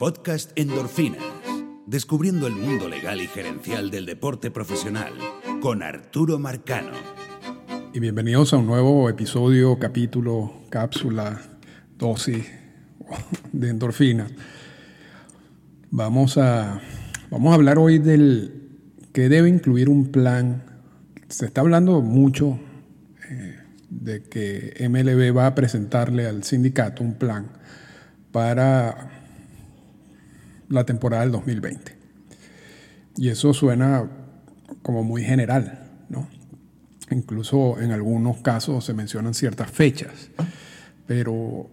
Podcast Endorfinas. Descubriendo el mundo legal y gerencial del deporte profesional con Arturo Marcano. Y bienvenidos a un nuevo episodio, capítulo, cápsula, dosis de endorfina. Vamos a, vamos a hablar hoy del que debe incluir un plan. Se está hablando mucho eh, de que MLB va a presentarle al sindicato un plan para la temporada del 2020. Y eso suena como muy general, ¿no? Incluso en algunos casos se mencionan ciertas fechas, pero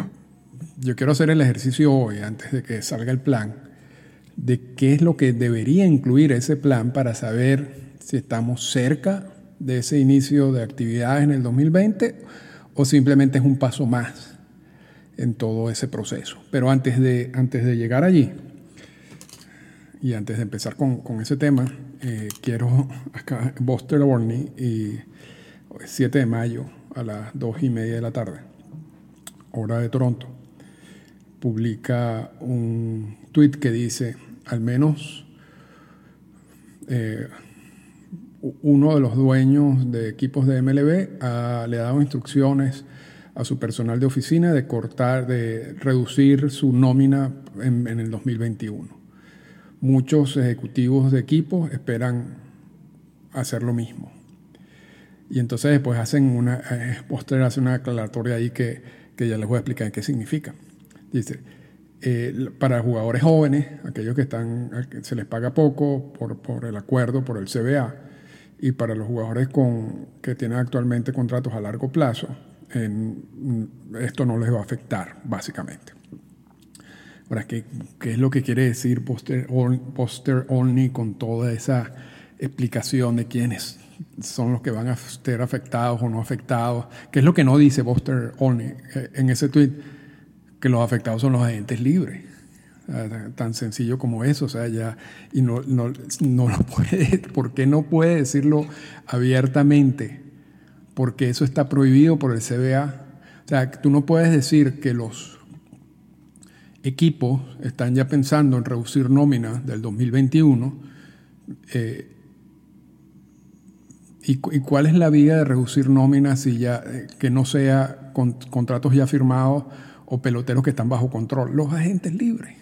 yo quiero hacer el ejercicio hoy, antes de que salga el plan, de qué es lo que debería incluir ese plan para saber si estamos cerca de ese inicio de actividades en el 2020 o simplemente es un paso más en todo ese proceso. Pero antes de, antes de llegar allí, y antes de empezar con, con ese tema, eh, quiero acá, Buster Orney, y 7 de mayo a las 2 y media de la tarde, hora de Toronto, publica un tweet que dice, al menos eh, uno de los dueños de equipos de MLB le ha dado instrucciones a su personal de oficina de cortar, de reducir su nómina en, en el 2021 muchos ejecutivos de equipos esperan hacer lo mismo. Y entonces después hacen una, eh, Poster hace una aclaratoria ahí que, que, ya les voy a explicar qué significa. Dice, eh, para jugadores jóvenes, aquellos que están, se les paga poco por, por, el acuerdo, por el CBA, y para los jugadores con, que tienen actualmente contratos a largo plazo, en, esto no les va a afectar, básicamente. Ahora, ¿qué, ¿qué, es lo que quiere decir poster, poster only con toda esa explicación de quiénes son los que van a ser afectados o no afectados? ¿Qué es lo que no dice poster only eh, en ese tweet? Que los afectados son los agentes libres. Tan sencillo como eso, o sea, ya, y no, no, no lo puede, ¿por qué no puede decirlo abiertamente? Porque eso está prohibido por el CBA. O sea, tú no puedes decir que los equipos están ya pensando en reducir nóminas del 2021. Eh, y, cuál es la vía de reducir nóminas si ya, eh, que no sea con, contratos ya firmados o peloteros que están bajo control? Los agentes libres.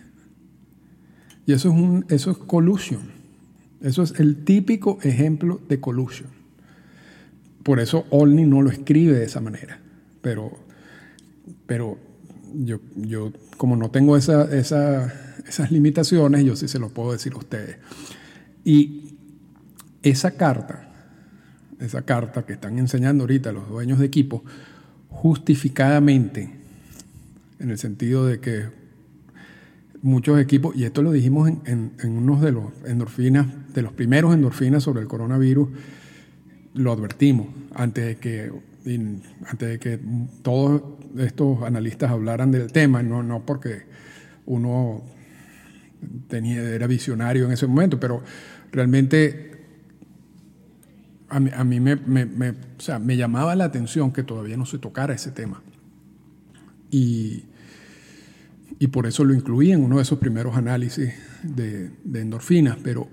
Y eso es, un, eso es collusion. Eso es el típico ejemplo de collusion. Por eso Olney no lo escribe de esa manera. Pero, pero yo, yo como no tengo esa, esas limitaciones, yo sí se lo puedo decir a ustedes. Y esa carta, esa carta que están enseñando ahorita los dueños de equipo, justificadamente, en el sentido de que muchos equipos, y esto lo dijimos en, en, unos de los endorfinas, de los primeros endorfinas sobre el coronavirus, lo advertimos antes de que, antes de que todos estos analistas hablaran del tema, no, no porque uno tenía, era visionario en ese momento, pero realmente a mí, me, me, llamaba la atención que todavía no se tocara ese tema. Y, y por eso lo incluí en uno de esos primeros análisis de, de endorfinas, pero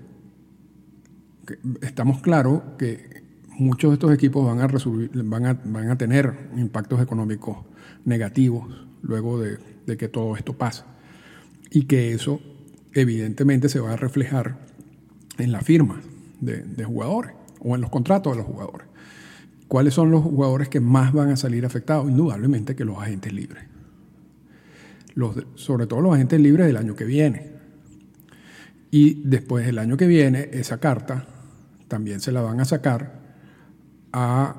estamos claros que muchos de estos equipos van a, tener impactos económicos negativos luego de, que todo esto pase. Y que eso evidentemente se va a reflejar en la firma de, jugadores o en los contratos de los jugadores. ¿Cuáles son los jugadores que más van a salir afectados? Indudablemente que los agentes libres. Sobre todo los agentes libres del año que viene. Y después del año que viene, esa carta también se la van a sacar a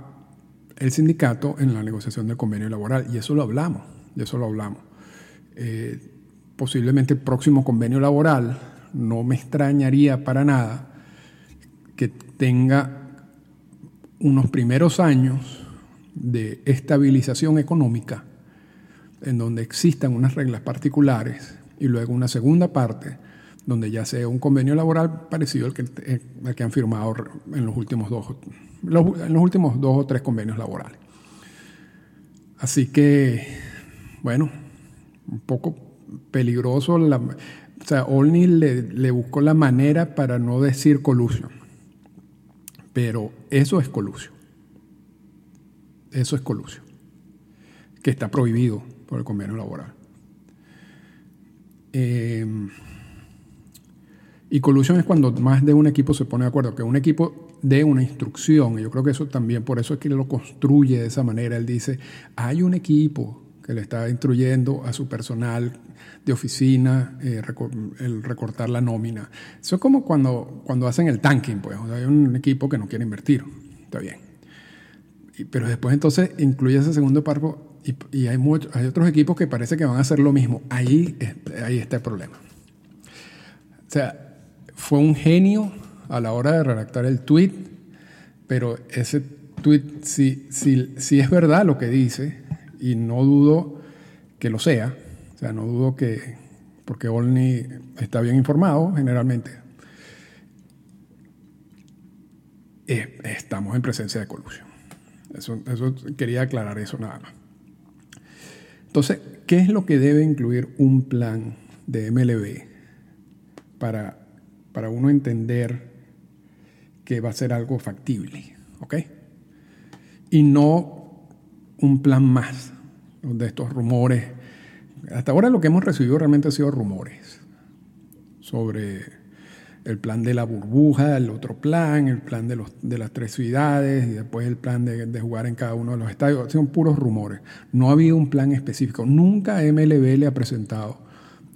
el sindicato en la negociación del convenio laboral. Y eso lo hablamos, y eso lo hablamos. Eh, posiblemente el próximo convenio laboral, no me extrañaría para nada que tenga unos primeros años de estabilización económica en donde existan unas reglas particulares y luego una segunda parte donde ya sea un convenio laboral parecido al que, eh, al que han firmado en los últimos dos en los últimos dos o tres convenios laborales. Así que, bueno, un poco peligroso. La, o sea, Olney le, le buscó la manera para no decir colusión. Pero eso es colusión. Eso es colusión. Que está prohibido por el convenio laboral. Eh, y colusión es cuando más de un equipo se pone de acuerdo, que un equipo dé una instrucción. Y yo creo que eso también, por eso es que lo construye de esa manera. Él dice, hay un equipo que le está instruyendo a su personal de oficina eh, el recortar la nómina. Eso es como cuando, cuando hacen el tanking, pues. hay un equipo que no quiere invertir. Está bien. pero después entonces incluye ese segundo párrafo y, hay, hay otros equipos que parece que van a hacer lo mismo. Ahí, ahí está el problema. O sea, fue un genio a la hora de redactar el tweet, pero ese tweet, si, es verdad lo que dice, y no dudo que lo sea, o sea, no dudo que, porque Olney está bien informado generalmente, eh, estamos en presencia de colusión. Eso quería aclarar eso nada más. Entonces, ¿qué es lo que debe incluir un plan de MLB para para uno entender que va a ser algo factible, ¿ok? Y no un plan más de estos rumores. Hasta ahora lo que hemos recibido realmente ha sido rumores sobre el plan de la burbuja, el otro plan, el plan de, los, de las tres ciudades y después el plan de, de, jugar en cada uno de los estadios. Son puros rumores. No ha habido un plan específico. Nunca MLB le ha presentado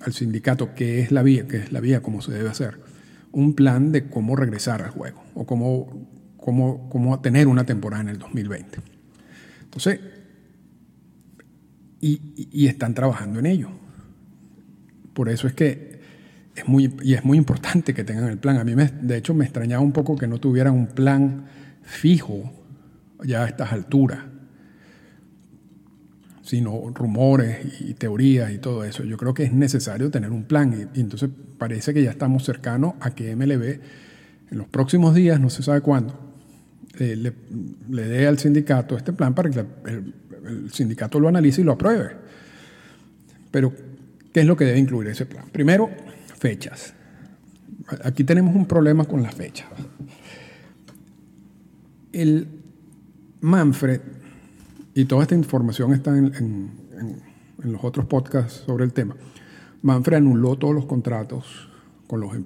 al sindicato que es la vía, que es la vía como se debe hacer un plan de cómo regresar al juego o cómo, cómo, cómo tener una temporada en el 2020. Entonces, y, están trabajando en ello. Por eso es que es muy, y es muy importante que tengan el plan. A mí, me, de hecho, me extrañaba un poco que no tuvieran un plan fijo ya a estas alturas sino rumores y teorías y todo eso. Yo creo que es necesario tener un plan y, entonces parece que ya estamos cercanos a que MLB en los próximos días, no se sabe cuándo, eh, le, dé al sindicato este plan para que el, sindicato lo analice y lo apruebe. Pero, ¿qué es lo que debe incluir ese plan? Primero, fechas. Aquí tenemos un problema con las fechas. El Manfred y toda esta información está en, los otros podcasts sobre el tema. Manfred anuló todos los contratos em,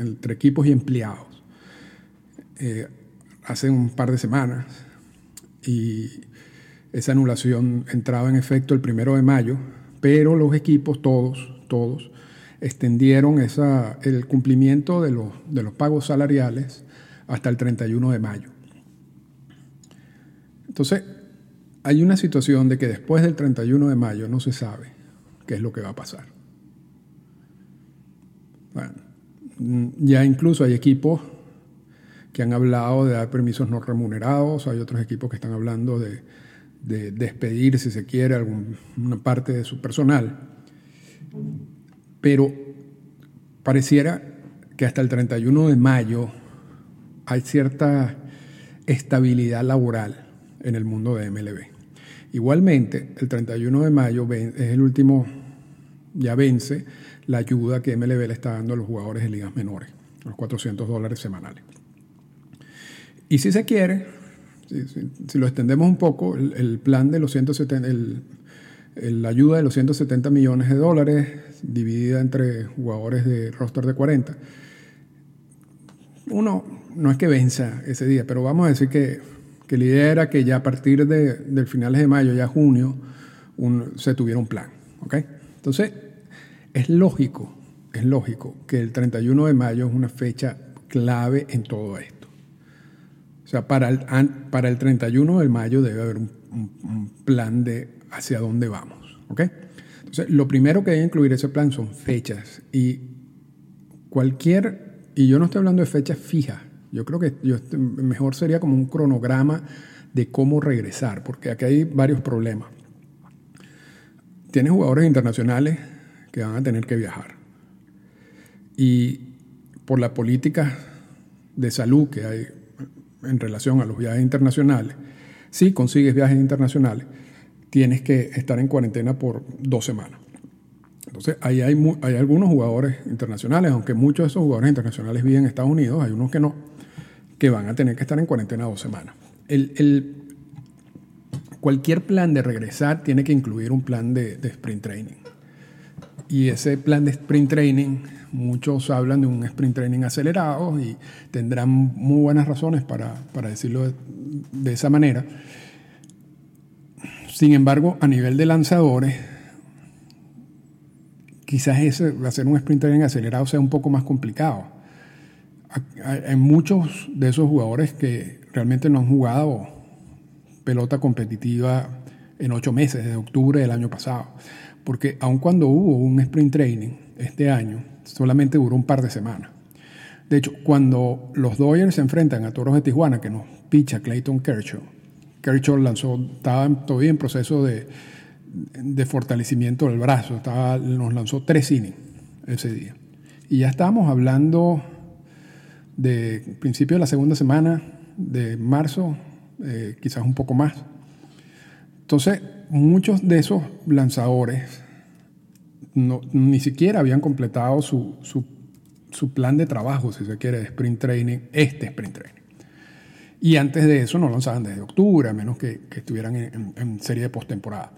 entre equipos y empleados eh, hace un par de semanas y esa anulación entraba en efecto el primero de mayo, pero los equipos, todos, todos, extendieron el cumplimiento de los, de los pagos salariales hasta el 31 de mayo. Entonces, hay una situación de que después del 31 de mayo no se sabe qué es lo que va a pasar. Bueno, ya incluso hay equipos que han hablado de dar permisos no remunerados, hay otros equipos que están hablando de, despedir, si se quiere, alguna parte de su personal. Pero pareciera que hasta el 31 de mayo hay cierta estabilidad laboral en el mundo de MLB. Igualmente, el 31 de mayo es el último, ya vence la ayuda que MLB le está dando a los jugadores de ligas menores, los 400 dólares semanales. Y si se quiere, si, lo extendemos un poco, el, plan de los 170, la ayuda de los 170 millones de dólares dividida entre jugadores de roster de 40, uno no es que venza ese día, pero vamos a decir que que la idea era que ya a partir de, finales de mayo, ya junio, se tuviera un plan. Entonces, es lógico, es lógico que el 31 de mayo es una fecha clave en todo esto. O sea, para el, para el 31 de mayo debe haber un, plan de hacia dónde vamos. Entonces, lo primero que debe incluir ese plan son fechas y cualquier, y yo no estoy hablando de fechas fijas, yo creo que mejor sería como un cronograma de cómo regresar, porque aquí hay varios problemas. Tienes jugadores internacionales que van a tener que viajar. Y por la política de salud que hay en relación a los viajes internacionales, si consigues viajes internacionales, tienes que estar en cuarentena por dos semanas. Entonces, ahí hay, hay algunos jugadores internacionales, aunque muchos de esos jugadores internacionales viven en Estados Unidos, hay unos que no, que van a tener que estar en cuarentena dos semanas. El, cualquier plan de regresar tiene que incluir un plan de, de sprint training. Y ese plan de sprint training, muchos hablan de un sprint training acelerado y tendrán muy buenas razones para, para decirlo de, de esa manera. Sin embargo, a nivel de lanzadores, quizás ese, hacer un sprint training acelerado sea un poco más complicado. Hay muchos de esos jugadores que realmente no han jugado pelota competitiva en ocho meses, desde octubre del año pasado. Porque aun cuando hubo un sprint training este año, solamente duró un par de semanas. De hecho, cuando los Dodgers se enfrentan a Toros de Tijuana, que nos picha Clayton Kershaw, Kershaw lanzó, estaba todavía en proceso de, de fortalecimiento del brazo. Estaba, nos lanzó tres innings ese día. Y ya estábamos hablando de principio de la segunda semana de marzo, eh, quizás un poco más. Entonces, muchos de esos lanzadores no, ni siquiera habían completado su, su, plan de trabajo, si se quiere, de sprint training, este sprint training. Y antes de eso no lanzaban desde octubre, a menos que, estuvieran en, en, en serie de postemporada.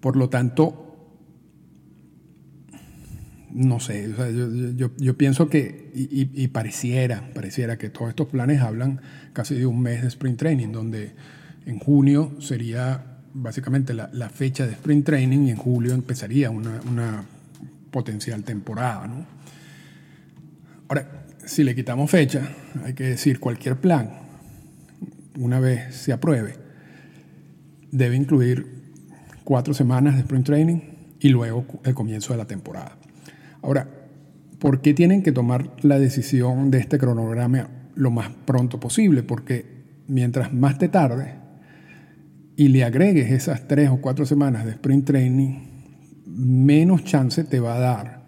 Por lo tanto, no sé, yo, pienso que, y, pareciera, pareciera que todos estos planes hablan casi de un mes de sprint training, donde en junio sería básicamente la, fecha de sprint training y en julio empezaría una, potencial temporada. Ahora, si le quitamos fecha, hay que decir cualquier plan, una vez se apruebe, debe incluir cuatro semanas de sprint training y luego el comienzo de la temporada. Ahora, ¿por qué tienen que tomar la decisión de este cronograma lo más pronto posible? Porque mientras más te tarde y le agregues esas tres o cuatro semanas de sprint training, menos chance te va a dar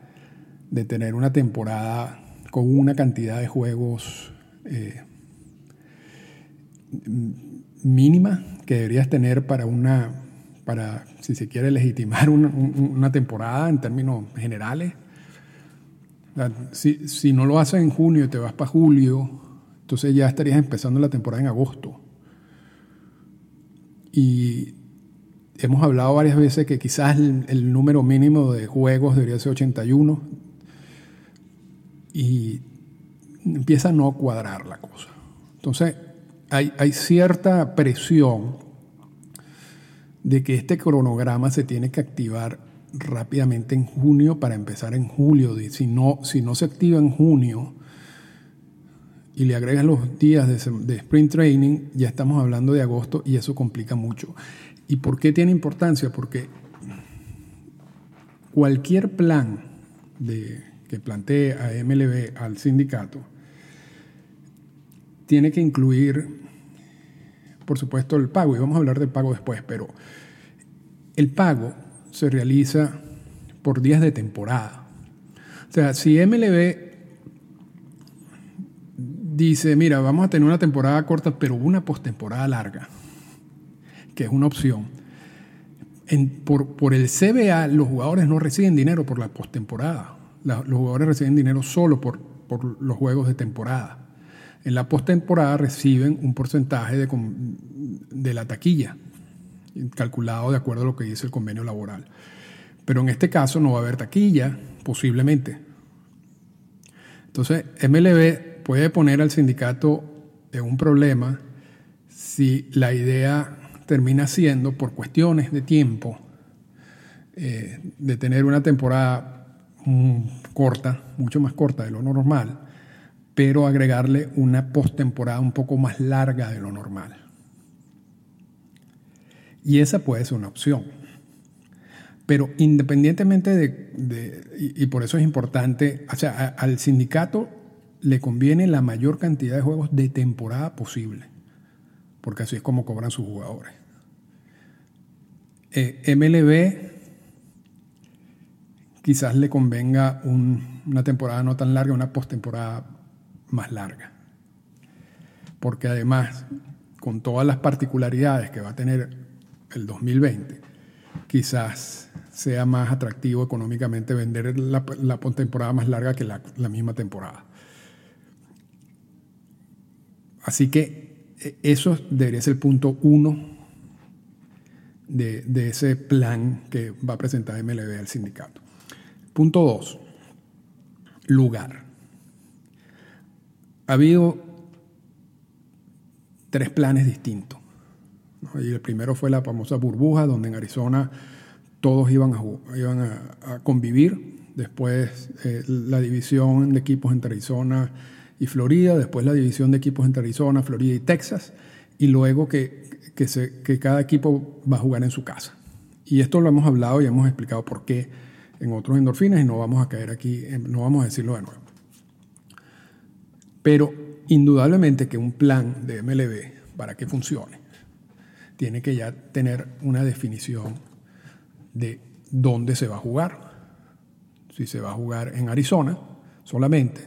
de tener una temporada con una cantidad de juegos eh, mínima que deberías tener para una para, si se quiere, legitimar una, una temporada en términos generales. Si, si, no lo haces en junio y te vas para julio, entonces ya estarías empezando la temporada en agosto. Y hemos hablado varias veces que quizás el, número mínimo de juegos debería ser 81 y empieza a no cuadrar la cosa. Entonces hay, hay cierta presión de que este cronograma se tiene que activar rápidamente en junio para empezar en julio. Si no, si no se activa en junio y le agregas los días de, de sprint training, ya estamos hablando de agosto y eso complica mucho. ¿Y por qué tiene importancia? Porque cualquier plan que plantee a MLB al sindicato tiene que incluir por supuesto, el pago, y vamos a hablar del pago después, pero el pago se realiza por días de temporada. O sea, si MLB dice, mira, vamos a tener una temporada corta, pero una postemporada larga, que es una opción. por, por, el CBA, los jugadores no reciben dinero por la postemporada. los jugadores reciben dinero solo por, por los juegos de temporada. En la postemporada reciben un porcentaje de, de la taquilla, calculado de acuerdo a lo que dice el convenio laboral. Pero en este caso no va a haber taquilla, posiblemente. Entonces, MLB puede poner al sindicato en un problema si la idea termina siendo, por cuestiones de tiempo, eh, de tener una temporada mm, corta, mucho más corta de lo normal, pero agregarle una postemporada un poco más larga de lo normal. Y esa puede ser una opción. Pero independientemente de, y, por eso es importante, o sea, al sindicato le conviene la mayor cantidad de juegos de temporada posible, porque así es como cobran sus jugadores. Eh, MLB quizás le convenga una temporada no tan larga, una postemporada más larga. Porque además, con todas las particularidades que va a tener el 2020, quizás sea más atractivo económicamente vender la, temporada más larga que la, misma temporada. Así que e, eso debería ser el punto uno de, de ese plan que va a presentar MLB al sindicato. Punto dos, lugar. Ha habido tres planes distintos. Y el primero fue la famosa burbuja, donde en Arizona todos iban a, iban a, convivir. Después eh, la división de equipos entre Arizona y Florida. Después la división de equipos entre Arizona, Florida y Texas. Y luego que, que, se, que cada equipo va a jugar en su casa. Y esto lo hemos hablado y hemos explicado por qué en otros endorfinas y no vamos a caer aquí, no vamos a decirlo de nuevo. Pero indudablemente que un plan de MLB, para que funcione, tiene que ya tener una definición de dónde se va a jugar. Si se va a jugar en Arizona solamente,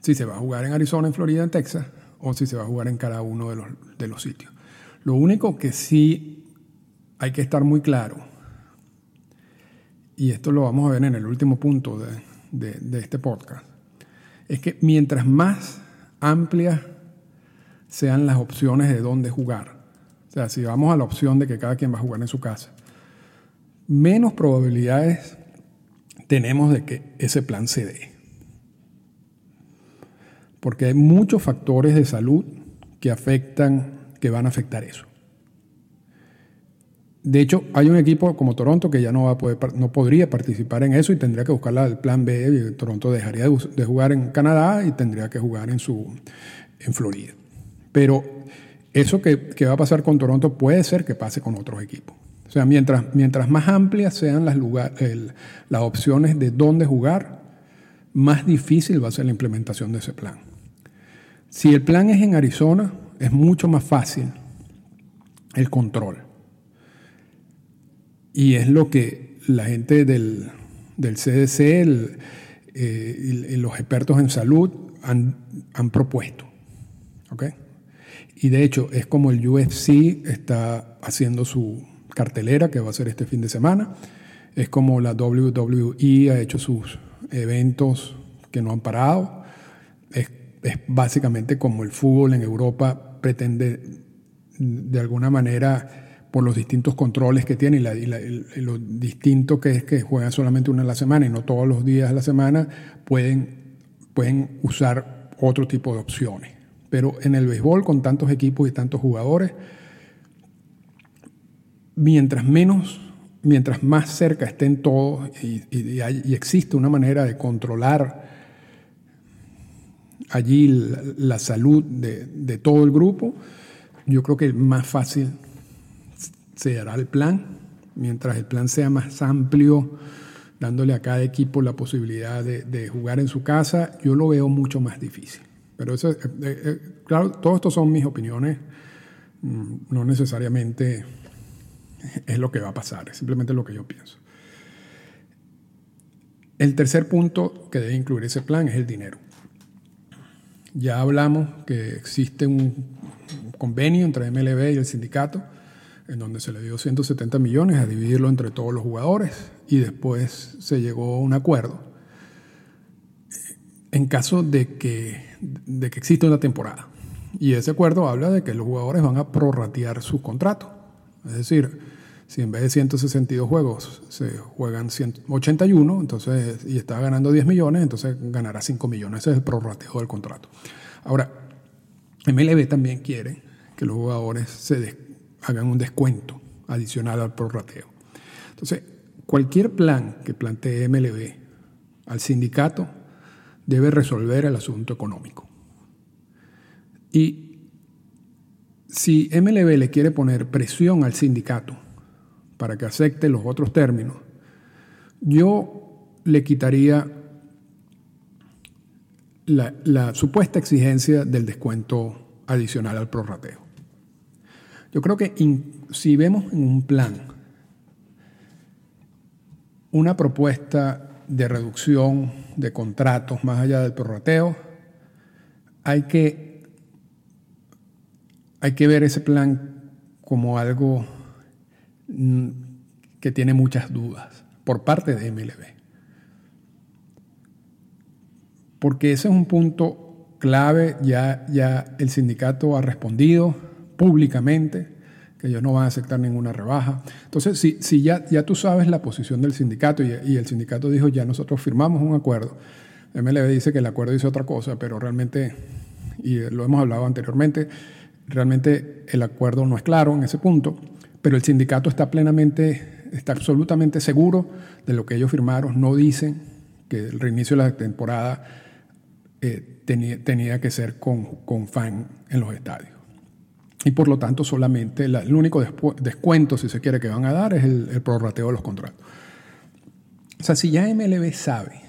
si se va a jugar en Arizona, en Florida, en Texas, o si se va a jugar en cada uno de los, de los sitios. Lo único que sí hay que estar muy claro, y esto lo vamos a ver en el último punto de, de este podcast, es que mientras más amplias sean las opciones de dónde jugar. O sea, si vamos a la opción de que cada quien va a jugar en su casa, menos probabilidades tenemos de que ese plan se dé. Porque hay muchos factores de salud que afectan, que van a afectar eso. De hecho, hay un equipo como Toronto que ya no, va a poder, no podría participar en eso y tendría que buscar el plan B. Toronto dejaría de, jugar en Canadá y tendría que jugar en, su, en Florida. Pero eso que, va a pasar con Toronto puede ser que pase con otros equipos. O sea, mientras, mientras más amplias sean las, las opciones de dónde jugar, más difícil va a ser la implementación de ese plan. Si el plan es en Arizona, es mucho más fácil el control. Y es lo que la gente del, CDC eh, y los expertos en salud han, propuesto. Y de hecho es como el UFC está haciendo su cartelera que va a ser este fin de semana. Es como la WWE ha hecho sus eventos que no han parado. Es, es básicamente como el fútbol en Europa pretende de alguna manera por los distintos controles que tiene y, lo distinto que es que juegan solamente una a la semana y no todos los días a la semana, pueden, pueden usar otro tipo de opciones. Pero en el béisbol, con tantos equipos y tantos jugadores, mientras menos, mientras más cerca estén todos y, existe una manera de controlar allí la, salud de, todo el grupo, yo creo que más fácil se hará el plan. Mientras el plan sea más amplio, dándole a cada equipo la posibilidad de, jugar en su casa, yo lo veo mucho más difícil. Pero eso, eh, eh, eh, claro, todo esto son mis opiniones, mm, no necesariamente es lo que va a pasar, es simplemente lo que yo pienso. El tercer punto que debe incluir ese plan es el dinero. Ya hablamos que existe un convenio entre MLB y el sindicato en donde se le dio 170 millones a dividirlo entre todos los jugadores y después se llegó a un acuerdo en caso de que, de que exista una temporada. Y ese acuerdo habla de que los jugadores van a prorratear su contrato. Es decir, si en vez de 162 juegos se juegan 181 entonces, y está ganando 10 millones, entonces ganará 5 millones. Ese es el prorrateo del contrato. Ahora, MLB también quiere que los jugadores se, hagan un descuento adicional al prorrateo. Entonces, cualquier plan que plantee MLB al sindicato debe resolver el asunto económico. Y si MLB le quiere poner presión al sindicato para que acepte los otros términos, yo le quitaría la, supuesta exigencia del descuento adicional al prorrateo. Yo creo que si vemos en un plan una propuesta de reducción de contratos más allá del prorrateo, hay que, hay que ver ese plan como algo que tiene muchas dudas por parte de MLB. Porque ese es un punto clave, ya, ya el sindicato ha respondido públicamente que ellos no van a aceptar ninguna rebaja. Entonces, si, ya, tú sabes la posición del sindicato y, el sindicato dijo ya nosotros firmamos un acuerdo, MLB dice que el acuerdo dice otra cosa, pero realmente, y lo hemos hablado anteriormente, realmente el acuerdo no es claro en ese punto, pero el sindicato está plenamente, está absolutamente seguro de lo que ellos firmaron, no dicen que el reinicio de la temporada eh, tenía, que ser con fan en los estadios. Y por lo tanto, solamente el único descuento, si se quiere, que van a dar es el, el prorrateo de los contratos. O sea, si ya MLB sabe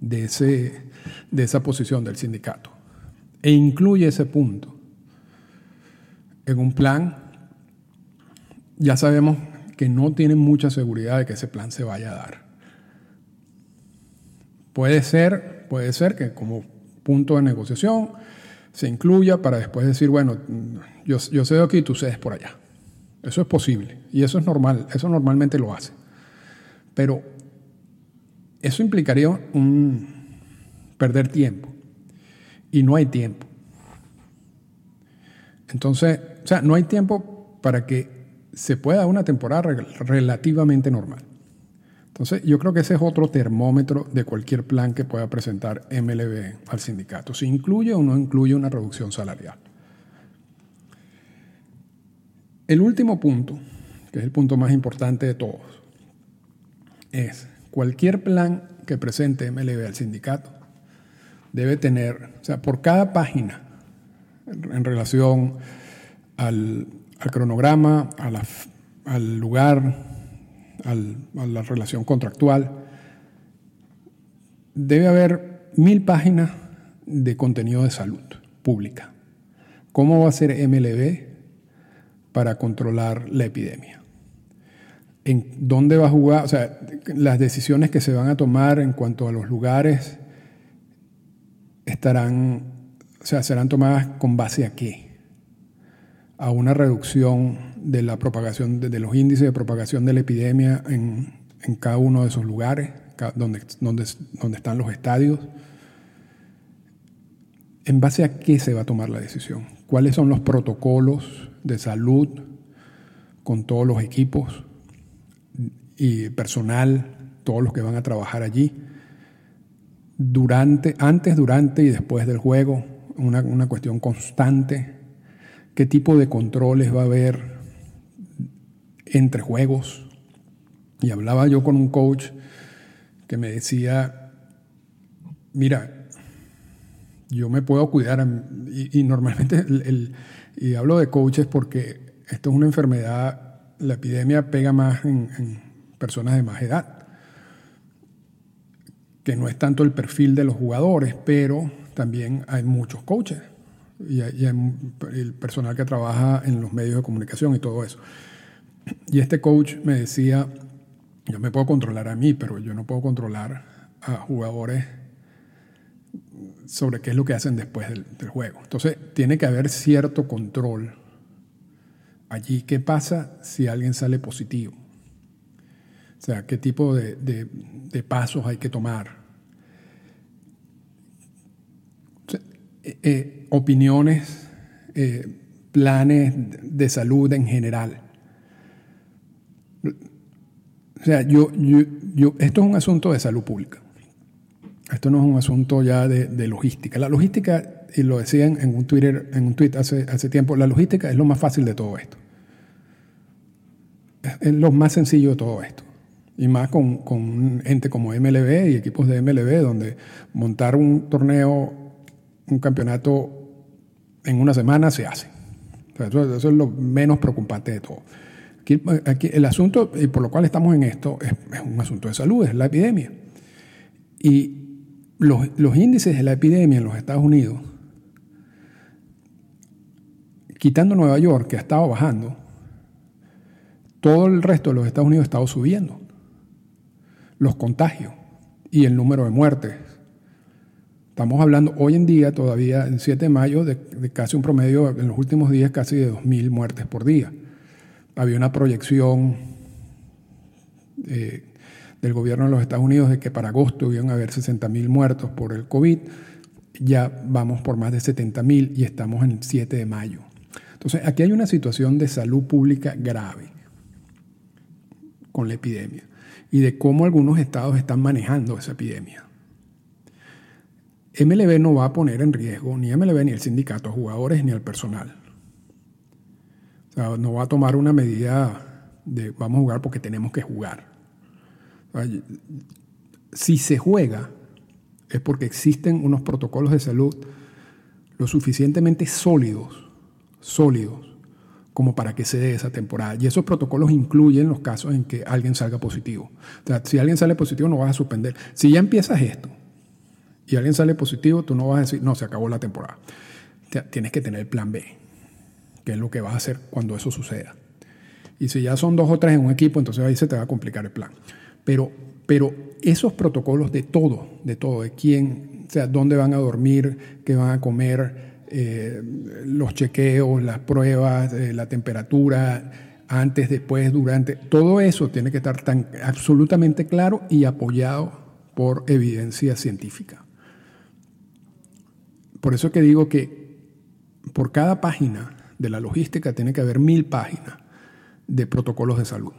de, ese, de esa posición del sindicato e incluye ese punto en un plan, ya sabemos que no tienen mucha seguridad de que ese plan se vaya a dar. Puede ser, puede ser que como punto de negociación se incluya para después decir, bueno, yo, yo cedo aquí y tú cedes por allá. Eso es posible y eso es normal, eso normalmente lo hace. Pero eso implicaría un perder tiempo y no hay tiempo. Entonces, o sea, no hay tiempo para que se pueda una temporada relativamente normal. Entonces, yo creo que ese es otro termómetro de cualquier plan que pueda presentar MLB al sindicato, si incluye o no incluye una reducción salarial. El último punto, que es el punto más importante de todos, es cualquier plan que presente MLB al sindicato debe tener, o sea, por cada página en relación al, cronograma, al lugar, a la relación contractual, debe haber mil páginas de contenido de salud pública. ¿Cómo va a ser MLB para controlar la epidemia? ¿En dónde va a jugar? O sea, las decisiones que se van a tomar en cuanto a los lugares estarán, o sea, serán tomadas con base a qué? A una reducción de la propagación, de, los índices de propagación de la epidemia en, cada uno de esos lugares, donde, donde, donde están los estadios. ¿En base a qué se va a tomar la decisión? ¿Cuáles son los protocolos de salud con todos los equipos y personal, todos los que van a trabajar allí? Durante, antes, durante y después del juego, una, una cuestión constante. ¿Qué tipo de controles va a haber entre juegos. Y hablaba yo con un coach que me decía, mira, yo me puedo cuidar, y, normalmente, el, y hablo de coaches porque esto es una enfermedad, la epidemia pega más en, personas de más edad, que no es tanto el perfil de los jugadores, pero también hay muchos coaches y, hay, el personal que trabaja en los medios de comunicación y todo eso. Y este coach me decía, yo me puedo controlar a mí, pero yo no puedo controlar a jugadores sobre qué es lo que hacen después del, juego. Entonces, tiene que haber cierto control allí. ¿Qué pasa si alguien sale positivo? O sea, ¿qué tipo de, pasos hay que tomar? Eh, eh, opiniones, eh, planes de salud en general. O sea, yo, yo, esto es un asunto de salud pública. Esto no es un asunto ya de, logística. La logística, y lo decían en un Twitter, en un tweet hace, hace tiempo, la logística es lo más fácil de todo esto. Es, lo más sencillo de todo esto. Y más con, con un ente como MLB y equipos de MLB, donde montar un torneo, un campeonato en una semana se hace. eso es lo menos preocupante de todo. El asunto, y por lo cual estamos en esto, es, un asunto de salud, es la epidemia. Y los, índices de la epidemia en los Estados Unidos, quitando Nueva York, que ha estado bajando, todo el resto de los Estados Unidos ha estado subiendo. Los contagios y el número de muertes. Estamos hablando hoy en día, todavía el 7 de mayo, de, de casi un promedio en los últimos días, casi de 2.000 muertes por día había una proyección eh, del gobierno de los Estados Unidos de que para agosto iban a haber 60.000 muertos por el COVID, ya vamos por más de 70.000 y estamos en el 7 de mayo. Entonces, aquí hay una situación de salud pública grave con la epidemia y de cómo algunos estados están manejando esa epidemia. MLB no va a poner en riesgo ni MLB ni el sindicato, jugadores ni al personal. O no va a tomar una medida de vamos a jugar porque tenemos que jugar. si se juega es porque existen unos protocolos de salud lo suficientemente sólidos, sólidos, como para que se dé esa temporada. Y esos protocolos incluyen los casos en que alguien salga positivo. O si alguien sale positivo no vas a suspender. Si ya empiezas esto y alguien sale positivo, tú no vas a decir, no, se acabó la temporada. Tienes que tener el plan B, que es lo que vas a hacer cuando eso suceda. Y si ya son dos o tres en un equipo, entonces ahí se te va a complicar el plan. Pero, pero esos protocolos de todo, de todo, de quién, o sea, dónde van a dormir, qué van a comer, eh, los chequeos, las pruebas, eh, la temperatura, antes, después, durante, todo eso tiene que estar tan absolutamente claro y apoyado por evidencia científica. Por eso que digo que por cada página de la logística tiene que haber mil páginas de protocolos de salud.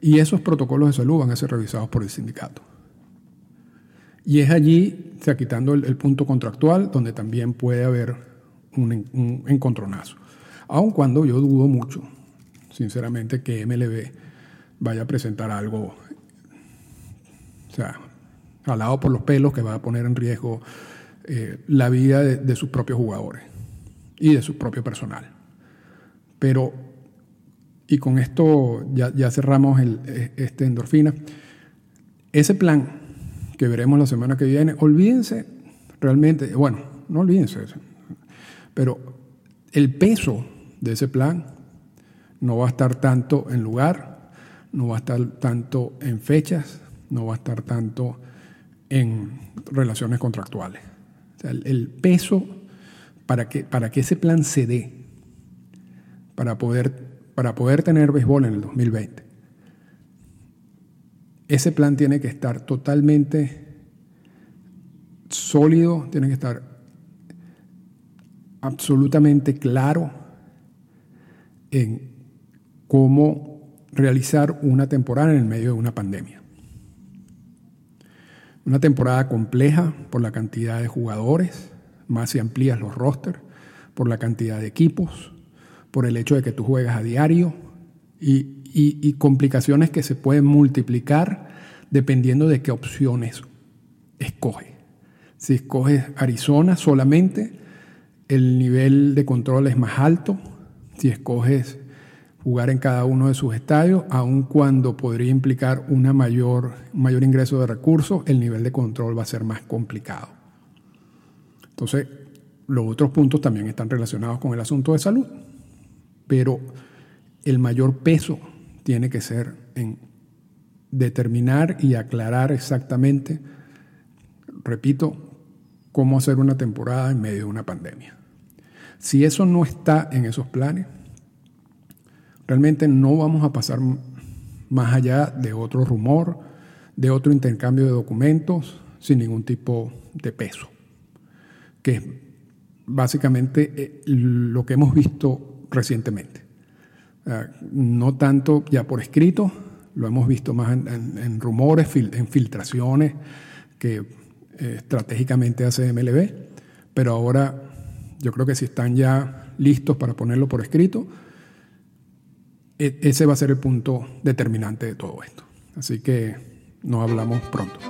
Y esos protocolos de salud van a ser revisados por el sindicato. Y es allí, o quitando el, punto contractual, donde también puede haber un, un, encontronazo. Aun cuando yo dudo mucho, sinceramente, que MLB vaya a presentar algo, o sea, jalado por los pelos que va a poner en riesgo eh, la vida de, sus propios jugadores y de su propio personal. Pero, y con esto ya, cerramos el, e, este endorfina, ese plan que veremos la semana que viene, olvídense realmente, bueno, no olvídense, pero el peso de ese plan no va a estar tanto en lugar, no va a estar tanto en fechas, no va a estar tanto en relaciones contractuales el, peso para que, para que ese plan se dé, para poder, para poder tener béisbol en el 2020. Ese plan tiene que estar totalmente sólido, tiene que estar absolutamente claro en cómo realizar una temporada en el medio de una pandemia. Una temporada compleja por la cantidad de jugadores, más amplías los rosters, por la cantidad de equipos, por el hecho de que tú juegas a diario y, complicaciones que se pueden multiplicar dependiendo de qué opciones escoges. Si escoges Arizona solamente, el nivel de control es más alto. Si escoges jugar en cada uno de sus estadios, aun cuando podría implicar una mayor, mayor ingreso de recursos, el nivel de control va a ser más complicado. Entonces, los otros puntos también están relacionados con el asunto de salud, pero el mayor peso tiene que ser en determinar y aclarar exactamente, repito, cómo hacer una temporada en medio de una pandemia. Si eso no está en esos planes, Realmente no vamos a pasar más allá de otro rumor, de otro intercambio de documentos sin ningún tipo de peso, que es básicamente eh, lo que hemos visto recientemente. No tanto ya por escrito, lo hemos visto más en, rumores, en filtraciones que eh, estratégicamente hace MLB, pero ahora yo creo que si están ya listos para ponerlo por escrito, e, ese va a ser el punto determinante de todo esto. Así que nos hablamos pronto.